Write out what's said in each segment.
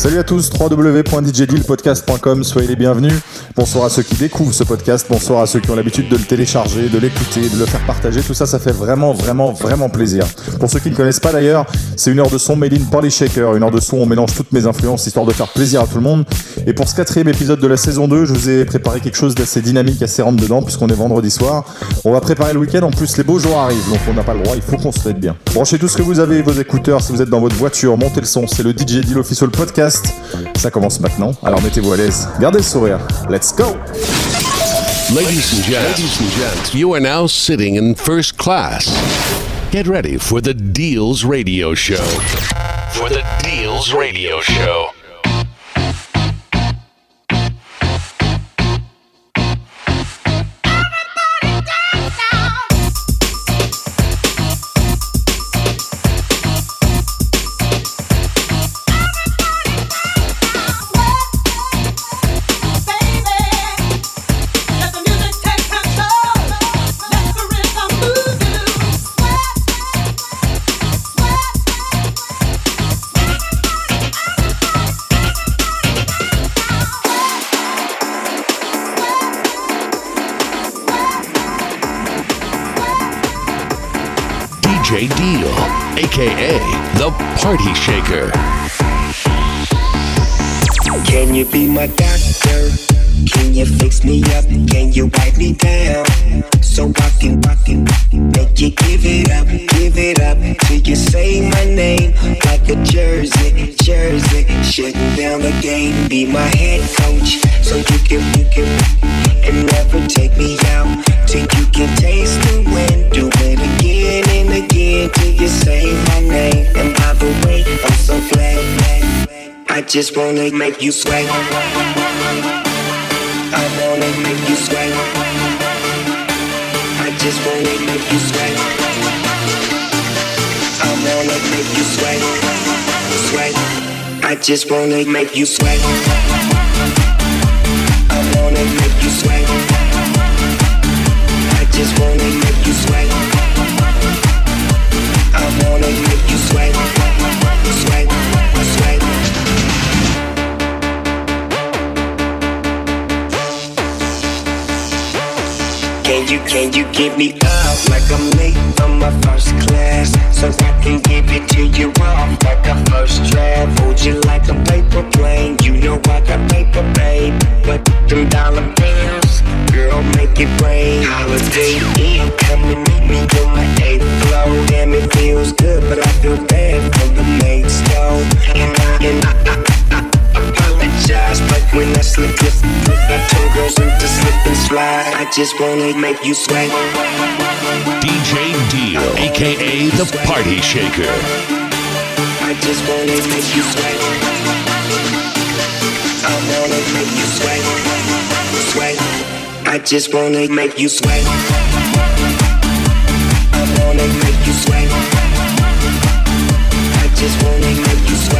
Salut à tous, www.djdealpodcast.com, soyez les bienvenus. Bonsoir à ceux qui découvrent ce podcast, bonsoir à ceux qui ont l'habitude de le télécharger, de l'écouter, de le faire partager. Tout ça, ça fait vraiment, vraiment, vraiment plaisir. Pour ceux qui ne connaissent pas d'ailleurs, c'est une heure de son made in Party Shaker. Une heure de son, on mélange toutes mes influences histoire de faire plaisir à tout le monde. Et pour ce quatrième épisode de la saison 2, je vous ai préparé quelque chose d'assez dynamique, assez rentre dedans, puisqu'on est vendredi soir. On va préparer le week-end. En plus, les beaux jours arrivent, donc on n'a pas le droit. Il faut qu'on se mette bien. Branchez tout ce que vous avez, vos écouteurs, si vous êtes dans votre voiture, montez le son. C'est le DJ Deal Official Podcast. Ça commence maintenant. Alors mettez-vous à l'aise. Gardez le sourire. Let's go! Ladies and gents, ladies and gents, you are now sitting in first class. Get ready for the Deals Radio Show. For the Deals Radio Show. Jersey. Shutting down the game, be my head coach, so you can, you can, and never take me out till you can taste the wind. Do it again and again till you say my name. And by the way, I'm so glad. I just wanna make you sweat. I wanna make you sweat. I just wanna make you sweat. I wanna make you sweat. Sweat. I just wanna make you sweat. I wanna make you sweat. I just wanna make you sweat. I wanna make you sweat. Sweat. Sweat. Can you, can you give me up like I'm late from my first class? So I can give it to you off like a first draft. Hold you like a paper plane. You know I got paper, babe. But them dollar bills, girl, make it rain. Holiday Inn, come and meet me on my eighth floor. Damn, it feels good, but I feel bad for the maid's though. And I, and I, I apologize, but when I slip, slip, slip, I told girls into slip and slide. I just wanna make you sweat. DJ Deal, aka the Party Shaker. I just wanna make you sweat. I wanna make you sweat. Sweat. I just wanna make you sweat. I wanna make you sweat. I just wanna make you sweat.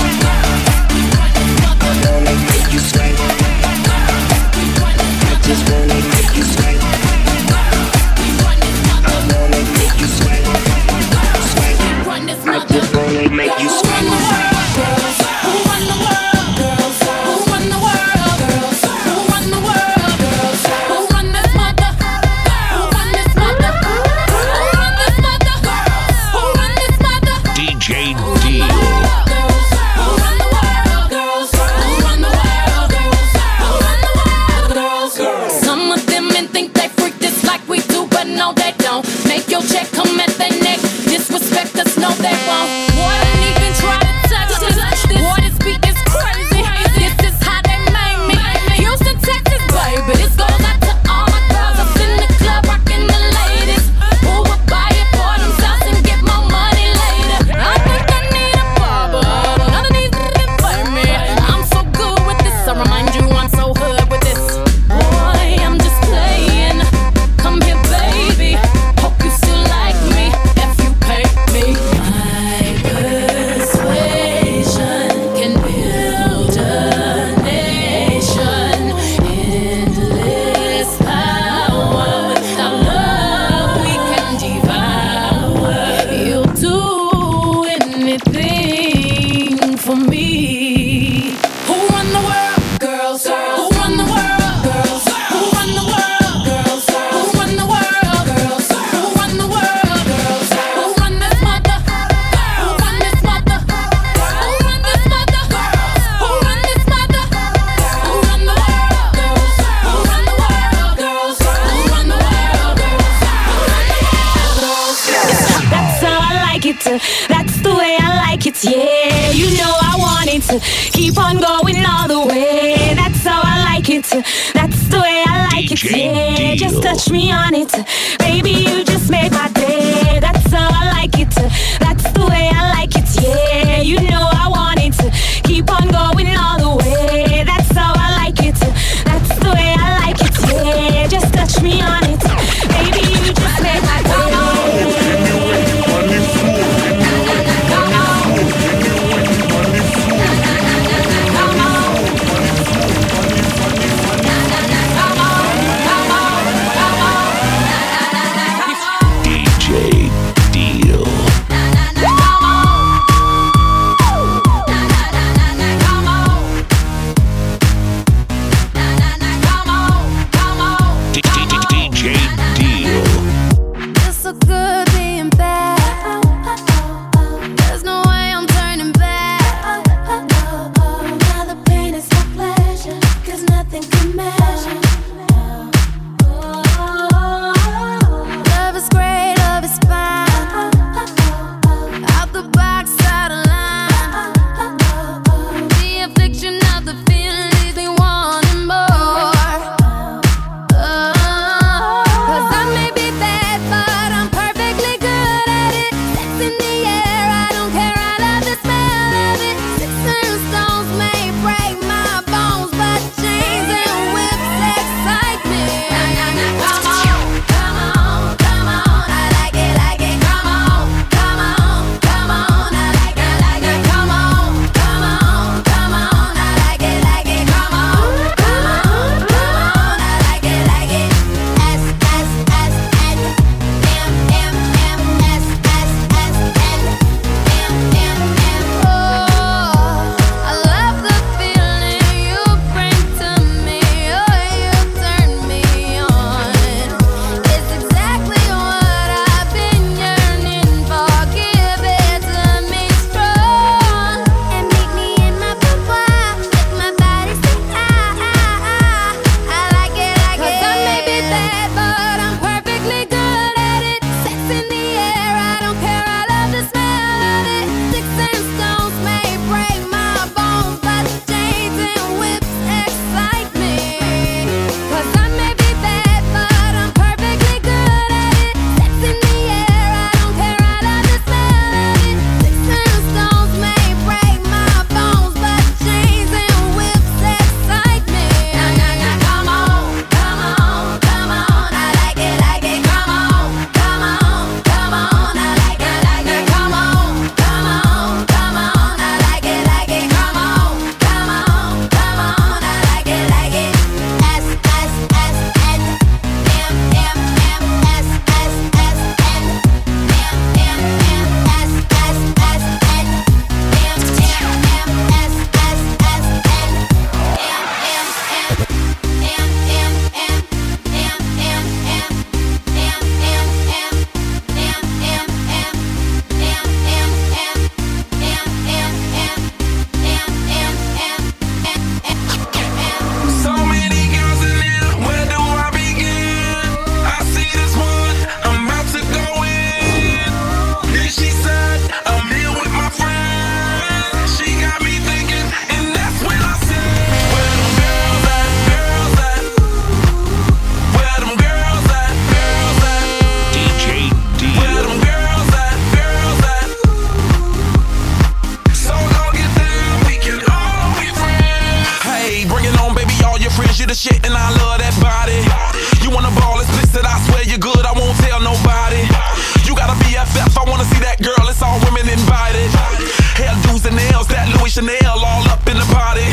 Chanel all up in the party.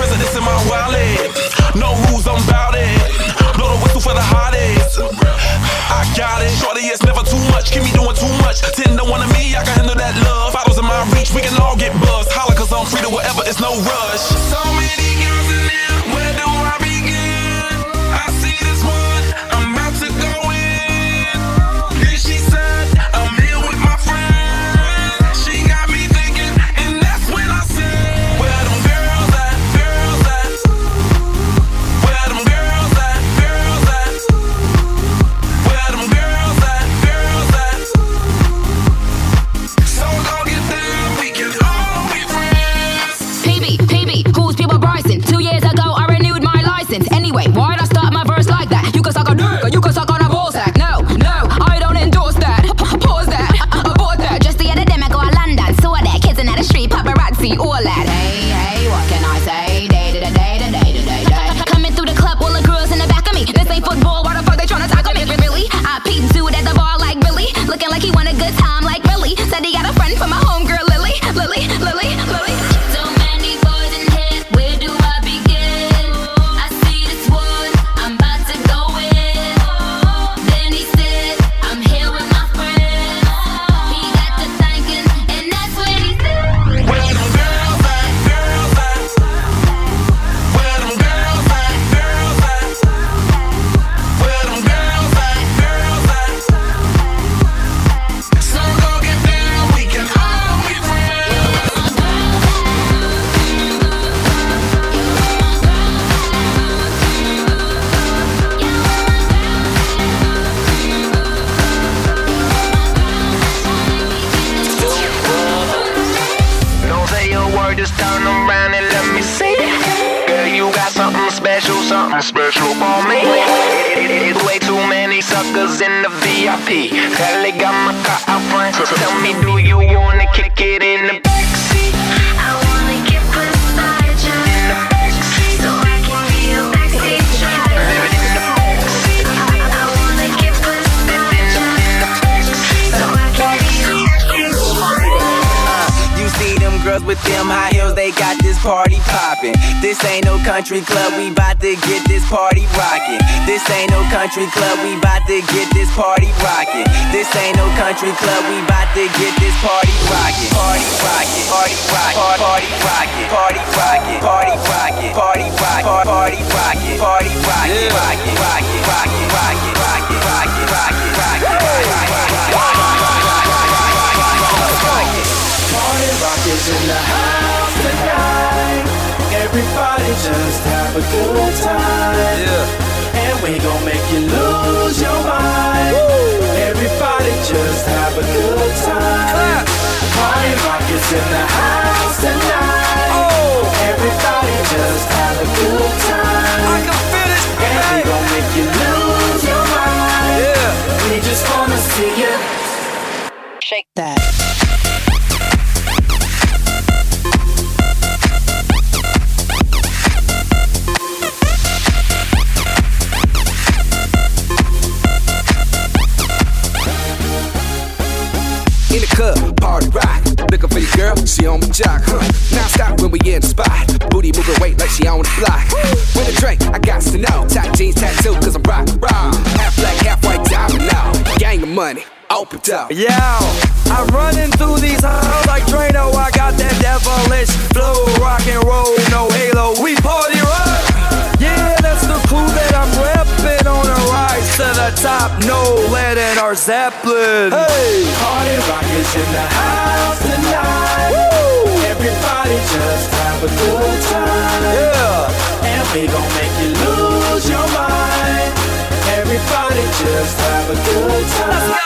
Presidents in my wallet. No rules, I'm bout it. Blow the whistle for the hottest. I got it. Shorty, it's never too much. Keep me doing too much. Ten to one of me, I can handle that love. Bottles in my reach, we can all get buzzed. Holla, cause I'm free to whatever, it's no rush. Country club, we bout to get this party rockin'. This ain't no country club, we bout to get this party rockin'. This ain't no country club, we bout to get this party rockin'. Party rockin', party rockin', party rockin', party rockin', party rockin', party rockin', party rockin', party rockin', Party rockin', Party rockin', rockin', rockin', rockin', rockin', rockin', rockin', rockin'. Party rock is in the house tonight. Everybody just have a good time. Yeah. And we gon' make you lose your mind. Everybody just have a good time. Party rock is in the house tonight. Oh. Everybody just have a good time. I can feel it. And we gon' make you lose your mind. Yeah. We just wanna see you. Up. I'm running through these halls like Drano. I got that devilish flow, rock and roll, no halo. We party rock. Yeah, that's the clue that I'm repping on a rise to the top. No lead in our Zeppelin. Hey, Party rock is in the house tonight. Everybody just have a good time. yeah. And we gon' make you lose your mind. Everybody just have a good time.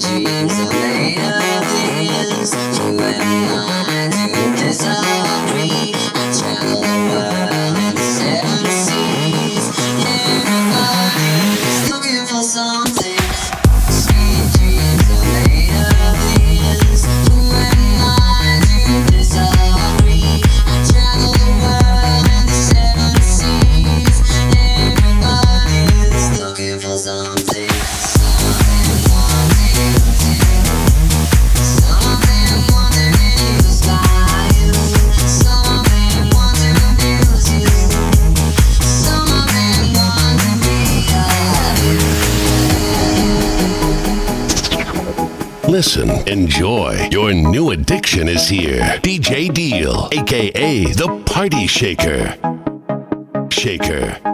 diz enjoy. Your new addiction is here. DJ Deal, aka the Party Shaker. Shaker.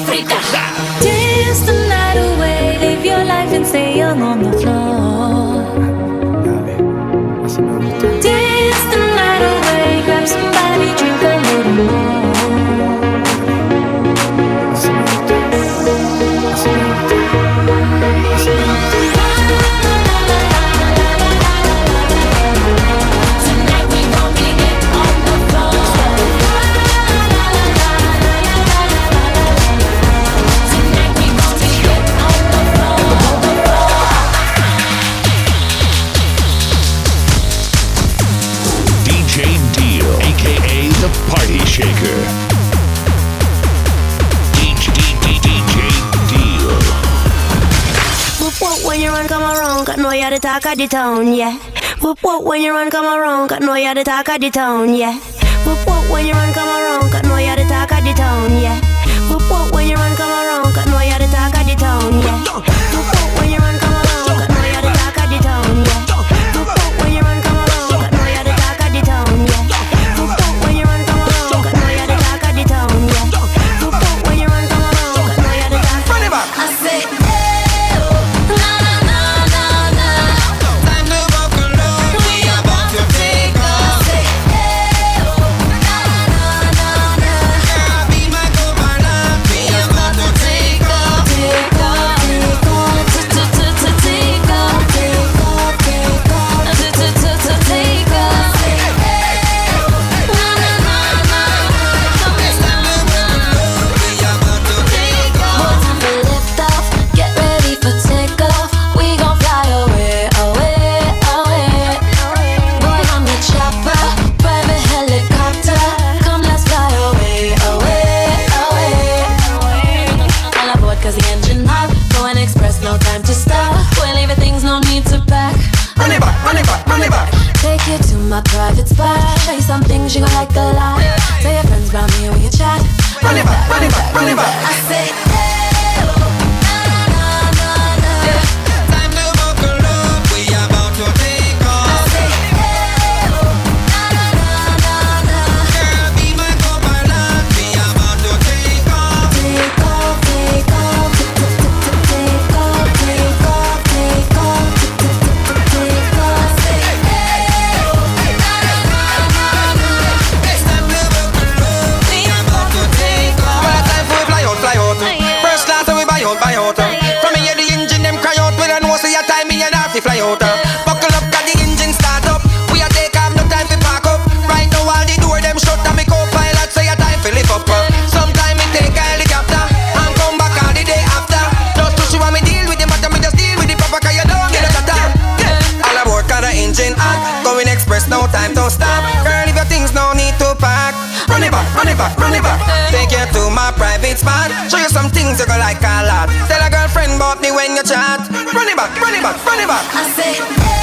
frita. town, yeah. Whoop whoop when you run, come around, got no you're the talk of the town, yeah. Whoop whoop when you run, come around, got no you're the talk of the town, yeah. Whoop whoop when you run, come around, got no you're the talk of the town, yeah. Whoop whoop when you run. chart. Run it back, run it back, run it back. I say.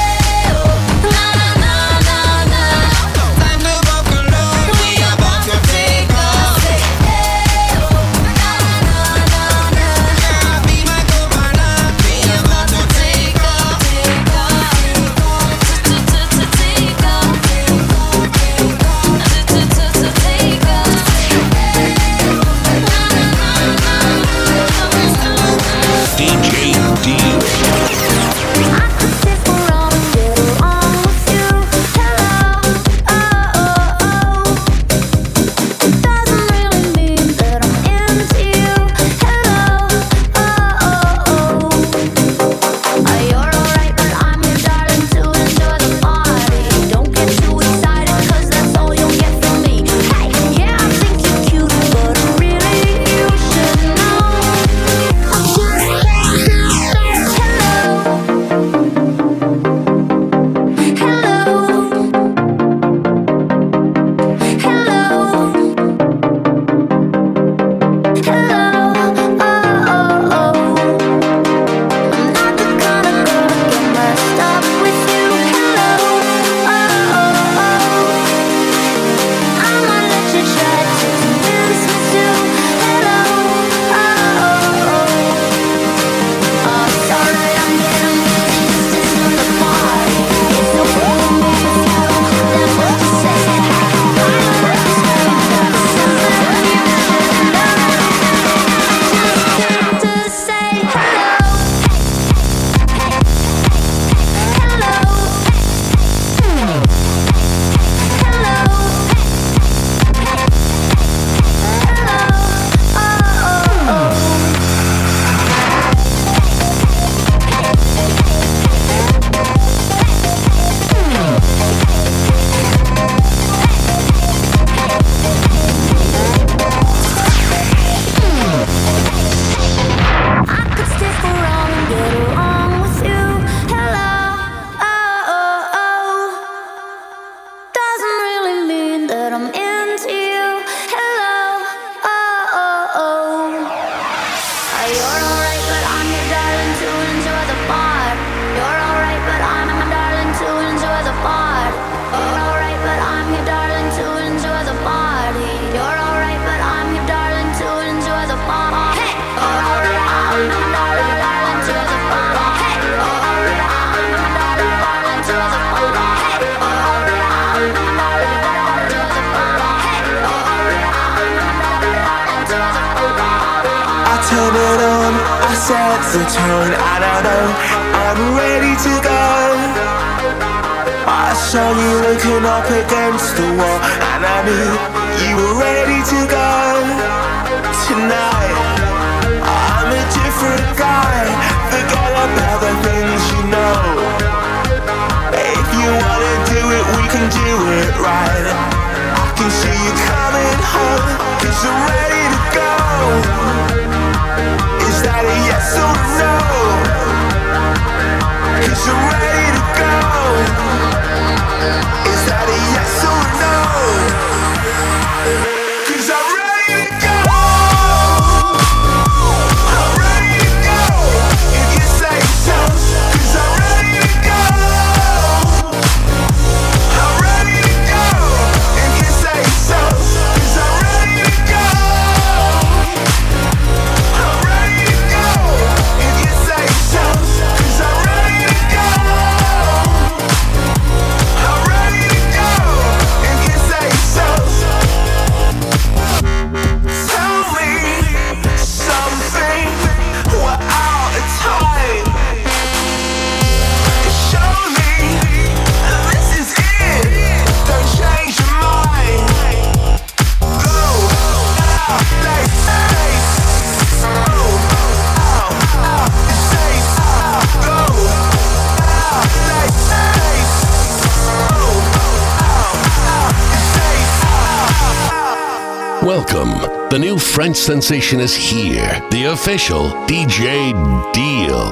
French sensation is here. The official DJ Deal.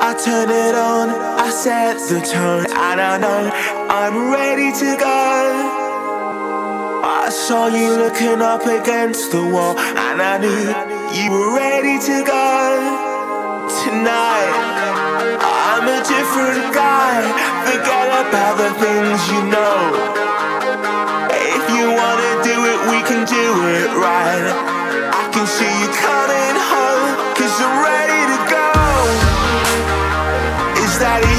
I turn it on, I set the tone. I don't know, I'm ready to go. I saw you looking up against the wall, and I knew you were ready to go. Tonight, I'm a different guy. Forget about the things you know. If you wanna do it, we can do it right can see you coming home, cause you're ready to go. Is that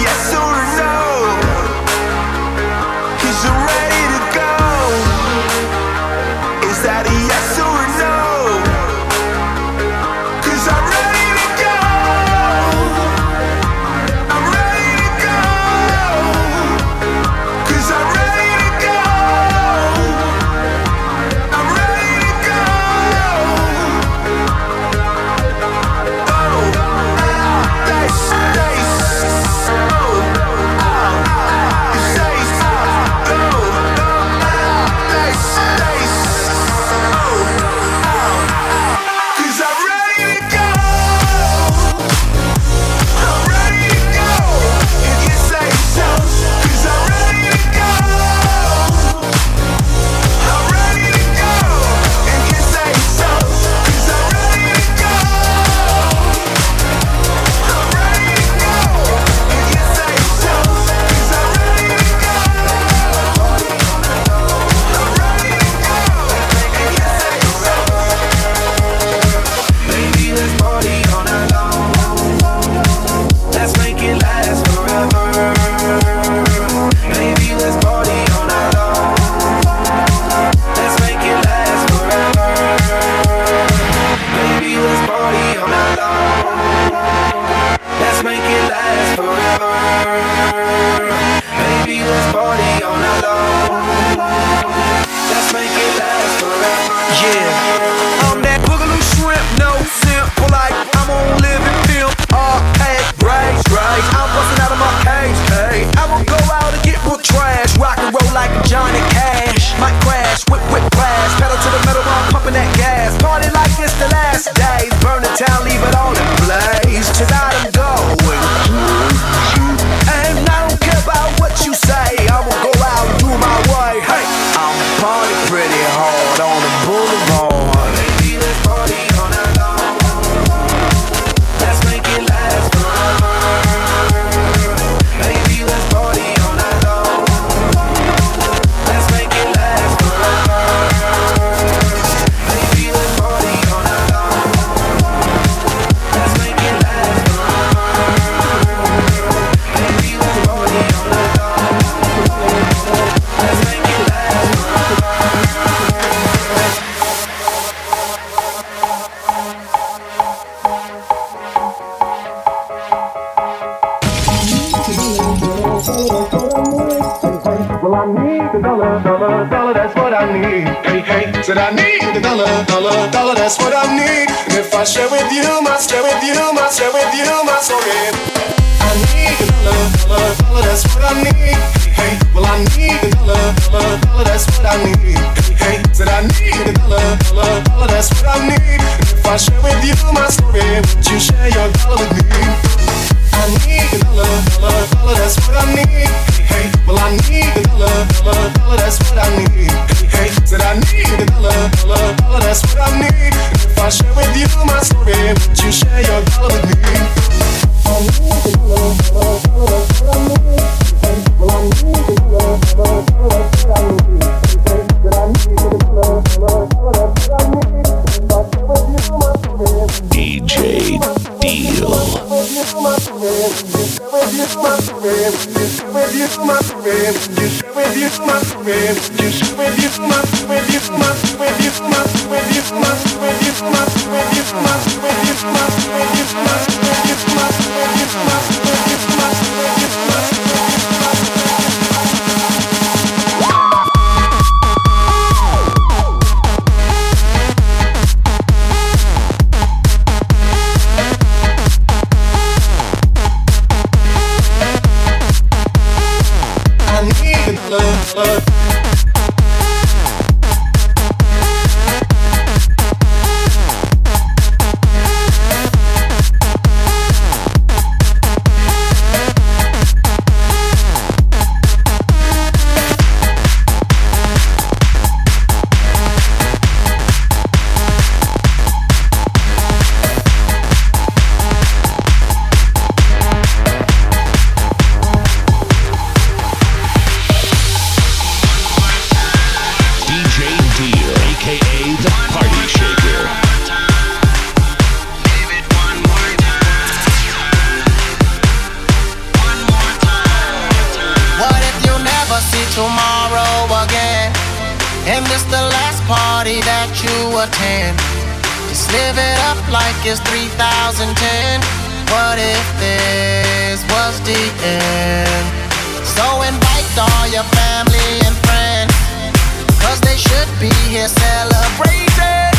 here celebrating.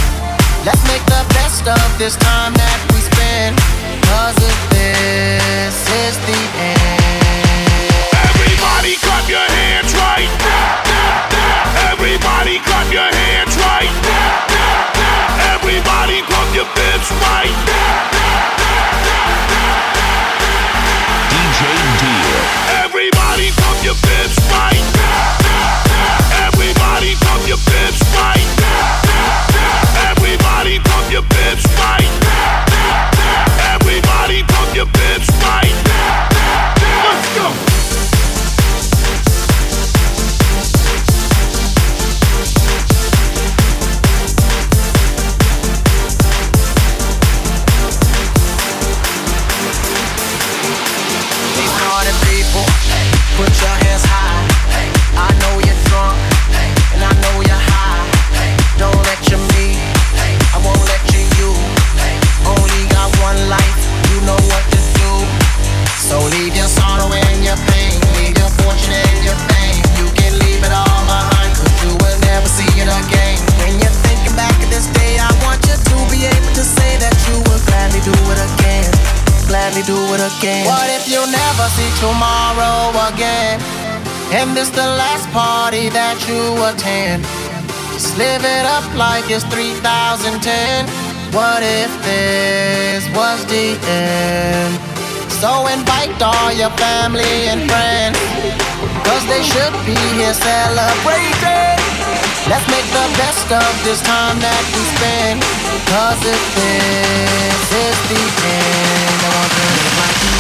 Let's make the best of this time that we spend. Cause if this is the end. Everybody clap your hands right now. Everybody clap your hands right now. Everybody pump your fists right now. DJ Deal. Everybody pump your fists right now. Everybody pump your fists. your bitch. and this the last party that you attend. Just live it up like it's 3010. What if this was the end? So invite all your family and friends, cause they should be here celebrating. Let's make the best of this time that we spend, cause if this is the end, I want to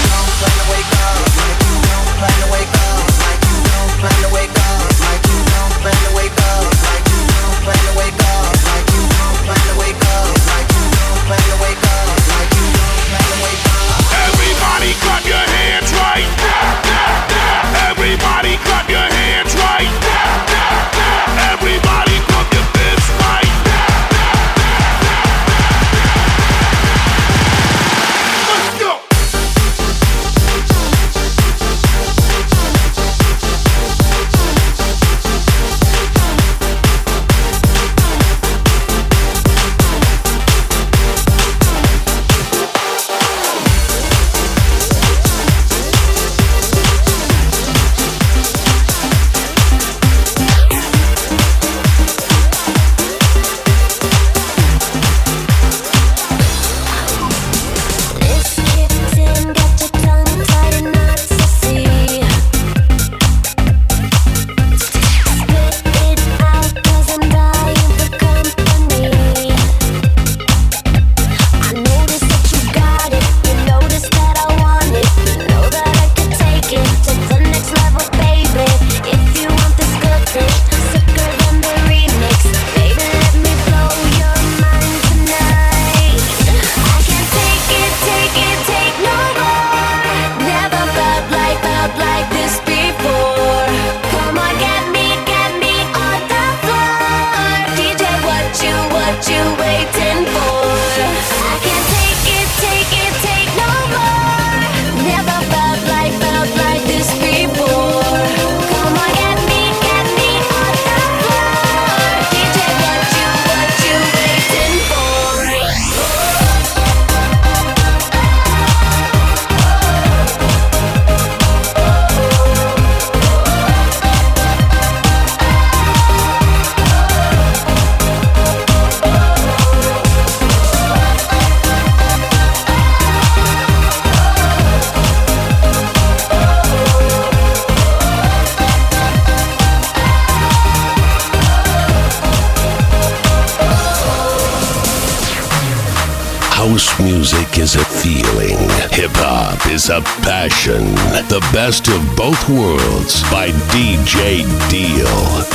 best of both worlds by DJ Deal.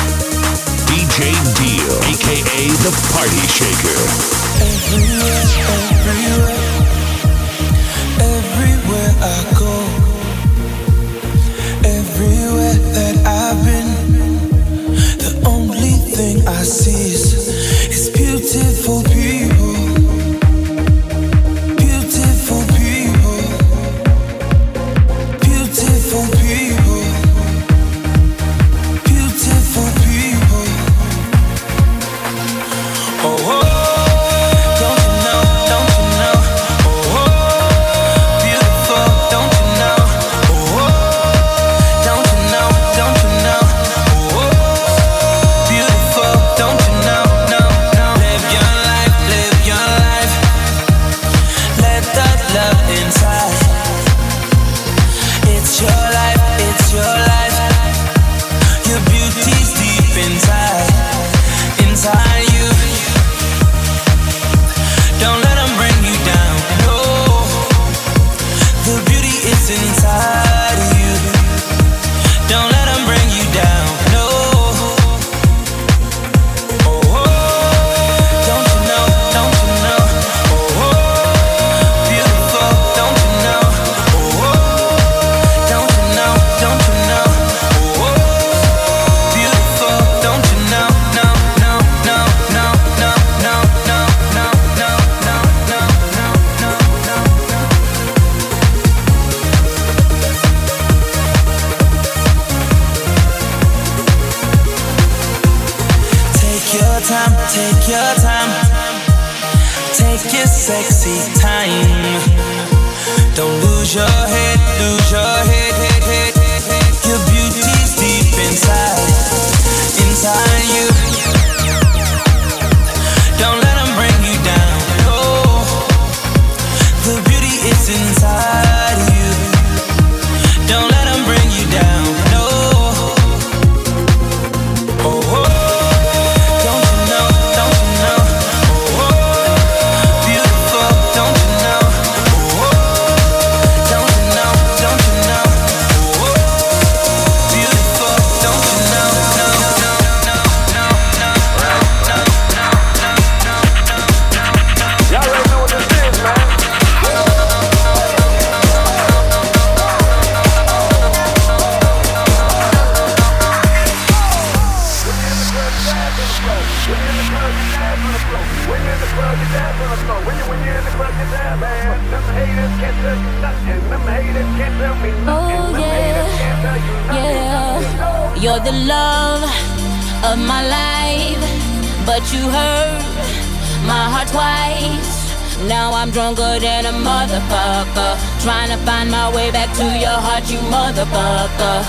Trying to find my way back to your heart, you motherfucker.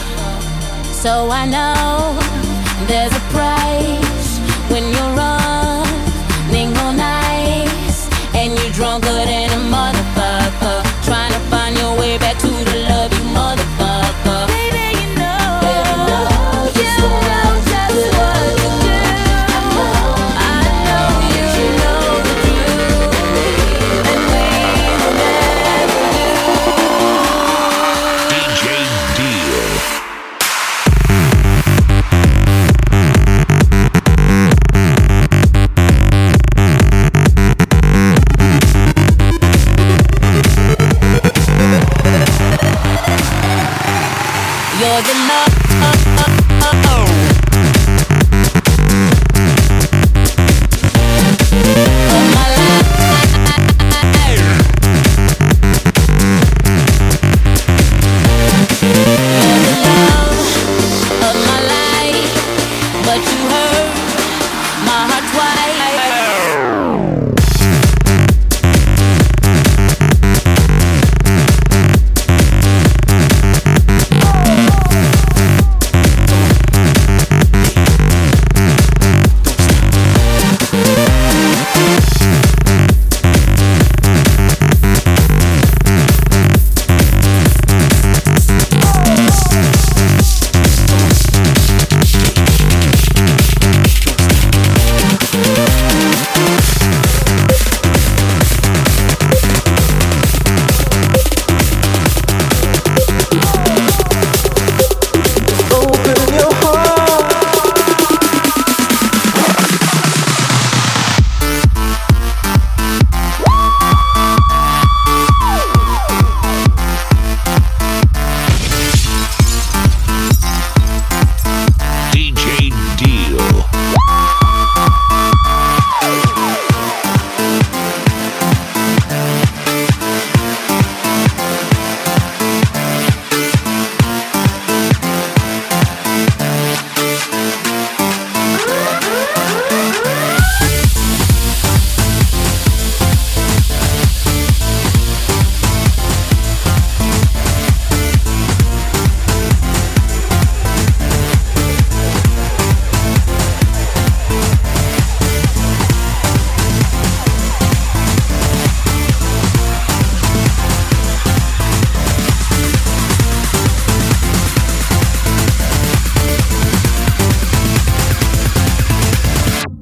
So I know there's a price. to her, my heart twice.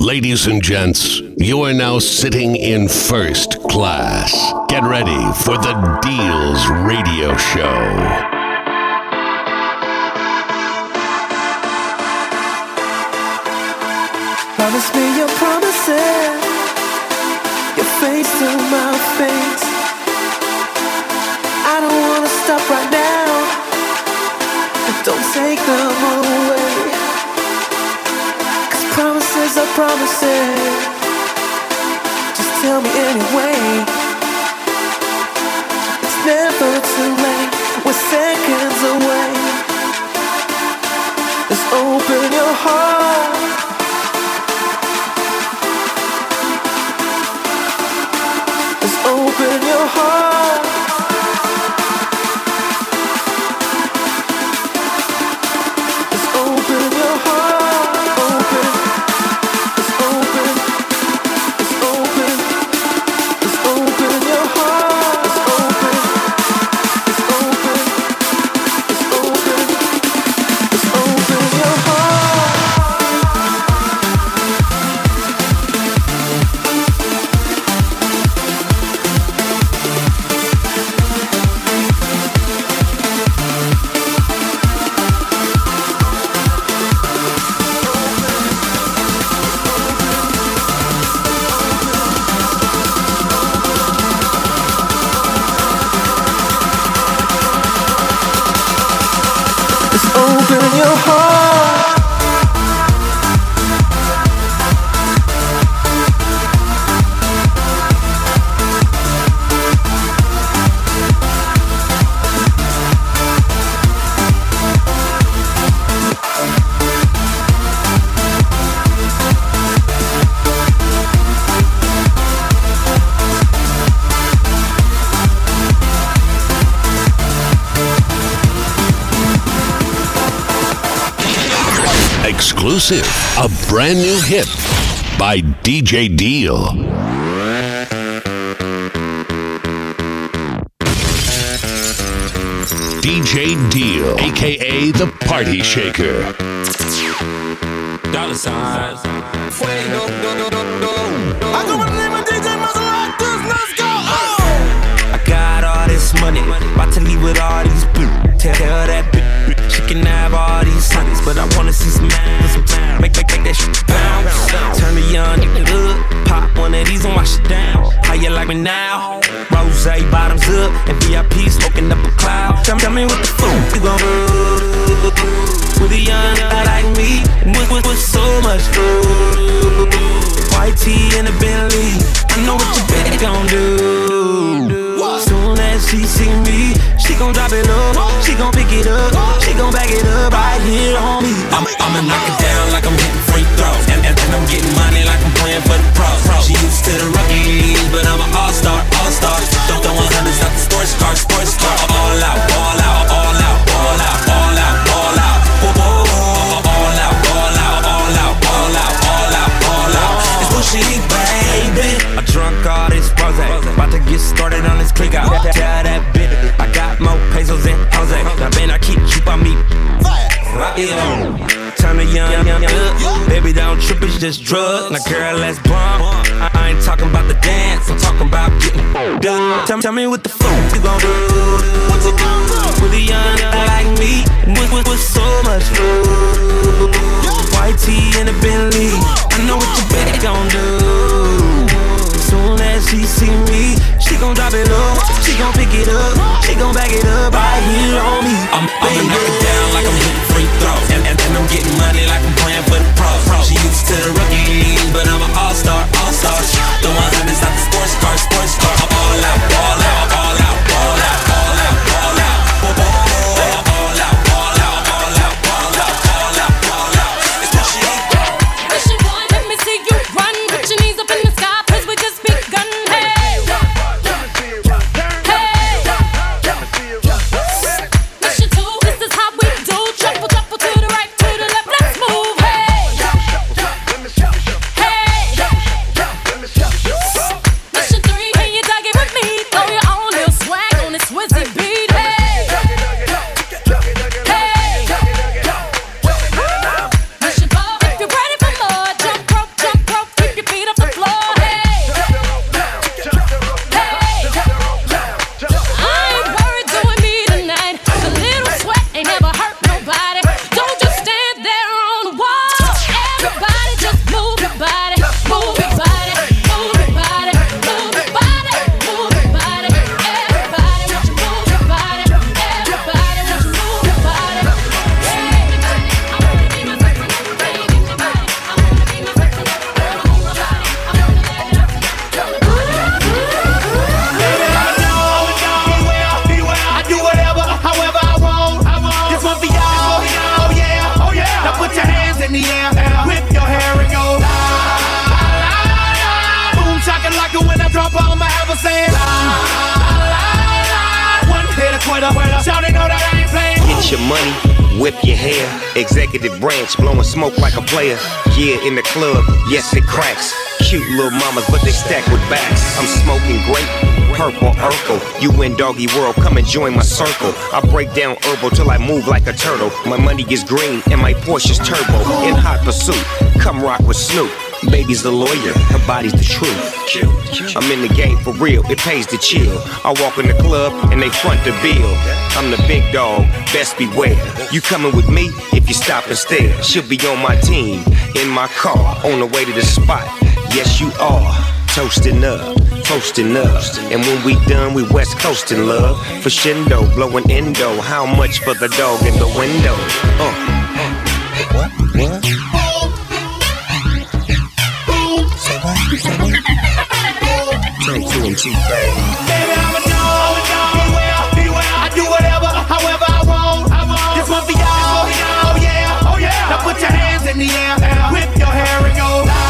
Ladies and gents, you are now sitting in first class. Get ready for the Deals Radio Show. Promise me your promises, your face to my face. I don't wanna stop right now, don't take them away. Promises. Just tell me anyway. It's never too late, we're seconds away. Just open your heart. Just open your heart. Exclusive, a brand new hit by DJ Deal. DJ Deal, aka the Party Shaker. Dollar signs. Fuego, go, go, go, go. I go by the name of DJ Maserati. Let's go. I got all this money, about to leave with all these bitches. Tell, tell that but I wanna see some ass. Make, make, make that shit bounce. Turn young nigga up, pop one of these and wash it down. How you like me now? Rose bottoms up and VIP smoking up a cloud. Tell, tell me what the fuck you gon' do with a young nigga like me with, with, with so much food. White tee and a Bentley, I know what your baby gon' do. Soon she see me, she gon' drop it low, she gon' pick it up, she gon' back it up right here on me. I'm, I'ma knock it down like I'm hitting free throws, and, and, and I'm getting money like I'm playing for the pros. She used to the rookie league, but I'm an all-star, all-star. Don't throw 100s out the sports car, sports car. All out, all out, all out, all out, all out, all out. All out, all out, all out, all out, all out, all out. It's bullshit, baby. I drunk all this rose, about to get started on this click out. Don't trip, it's just drugs. Now, girl, let's bump. I, I ain't talking about the dance, I'm talking about getting done. Tell, tell me what the fuck you gon' do. What you gon' do? With a young like me, with, with, with so much food. White tee and a Bentley, I know what your baby gon' do. Soon as she see me, she gon' drop it low, she gon' pick it up, she gon' back it up right here on me. I'm, I'ma knock it down like I'm hitting free throws, I'm getting money like I'm playing for the pros. She used to the rookie but I'm an all-star, player. Yeah, in the club, yes, it cracks. Cute little mamas, but they stack with backs. I'm smoking grape, purple Urkel. You in doggy world, come and join my circle. I break down herbal till I move like a turtle. My money is green and my Porsche's turbo. In hot pursuit, come rock with Snoop. Baby's the lawyer, her body's the truth. I'm in the game for real, it pays to chill. I walk in the club and they front the bill. I'm the big dog, best beware. You coming with me if you stop and stare. She'll be on my team, in my car, on the way to the spot. Yes, you are. Toasting up, toasting up. And when we done, we west coasting love. For shindo, blowing endo. How much for the dog in the window? Uh. Turn to him, T-Pain. Baby, I'm a dog. Beware, beware. I do whatever, however I want. I want. This one for y'all. Oh yeah, oh yeah. Now put your hands in the air, whip your hair and go. La,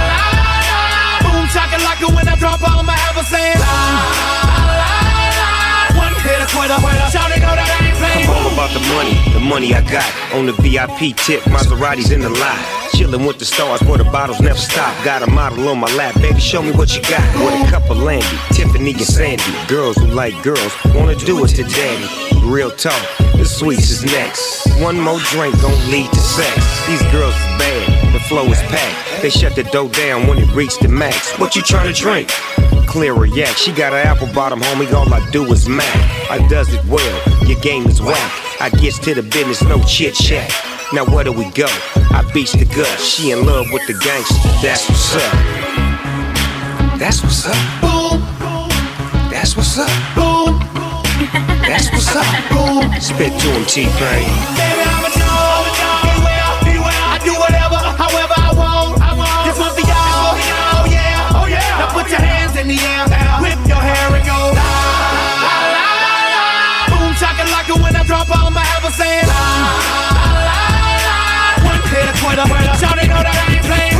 la, la. Boom, shaka like when I drop on my ever saying. La, la, la. One hit a quitter, shout it, know that I ain't playing. I'm all about the money, the money I got. On the VIP tip, Maserati's in the lot. Chillin' with the stars where the bottles never stop. Got a model on my lap, baby, show me what you got. With a cup of Landy, Tiffany and Sandy. Girls who like girls wanna do it to daddy. Real talk, the sweets is next. One more drink don't lead to sex. These girls is bad, the flow is packed. They shut the door down when it reached the max. What you trying to drink? Clear her yak, she got an apple bottom, homie. All I do is mac. I does it well, your game is whack. I gets to the business, no chit chat. Now where do we go? I beats the gut. She in love with the gangster. That's what's up. That's what's up. Boom. That's what's up. Boom. That's what's up. Boom. Spit to him, T-Pain. Baby, I'm a dog. Beware, beware. I do whatever, however I want. This one for y'all. Oh yeah, oh yeah. Now put your hands in the air, shout it, know that I ain't playing.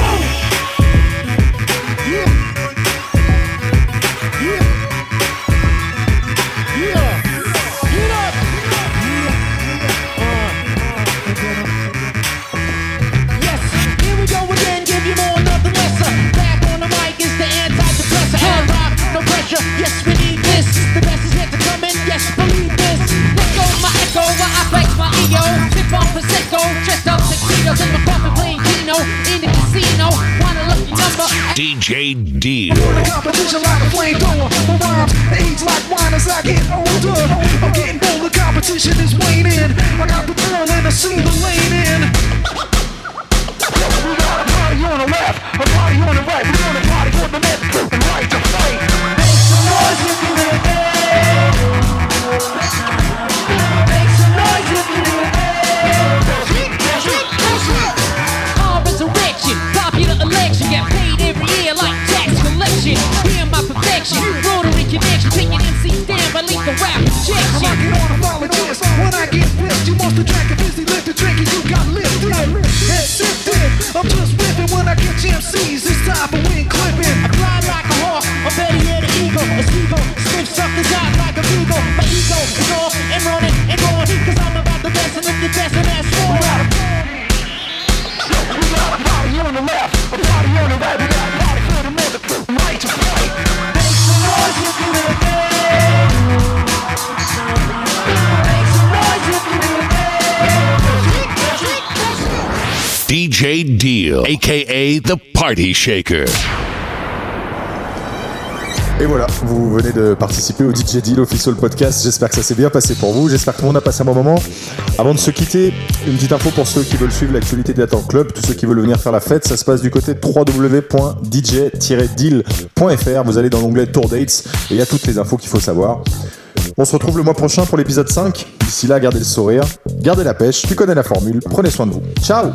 Yes, we need this. The best is yet to come in. Yes, believe this. Let go my echo while I flex my ego. Sip on prosecco, dressed up tuxedos in my coffin playing Keno in the casino. Want a lucky number? DJ Deal. The competition like a flamethrower. My rhymes age like wine as I get older. I'm getting bolder, competition is waning. I got the ball and I see the lane in. We got a party on the left, a party on the right. We on a party on the left and right to fight. By lethal I'm rocking on a volunteers. When I get pissed, you must drank a busy lift and you got lifted. Head sifted. I'm just whipping when I get MCs. It's time for DJ Deal, aka The Party Shaker. Et voilà, vous venez de participer au DJ Deal Official Podcast. J'espère que ça s'est bien passé pour vous. J'espère que tout le monde a passé un bon moment. Avant de se quitter, une petite info pour ceux qui veulent suivre l'actualité d'Atan Club, tous ceux qui veulent venir faire la fête. Ça se passe du côté de www.dj-deal.fr. Vous allez dans l'onglet Tour Dates et il y a toutes les infos qu'il faut savoir. On se retrouve le mois prochain pour l'épisode 5. D'ici là, gardez le sourire, gardez la pêche, tu connais la formule. Prenez soin de vous. Ciao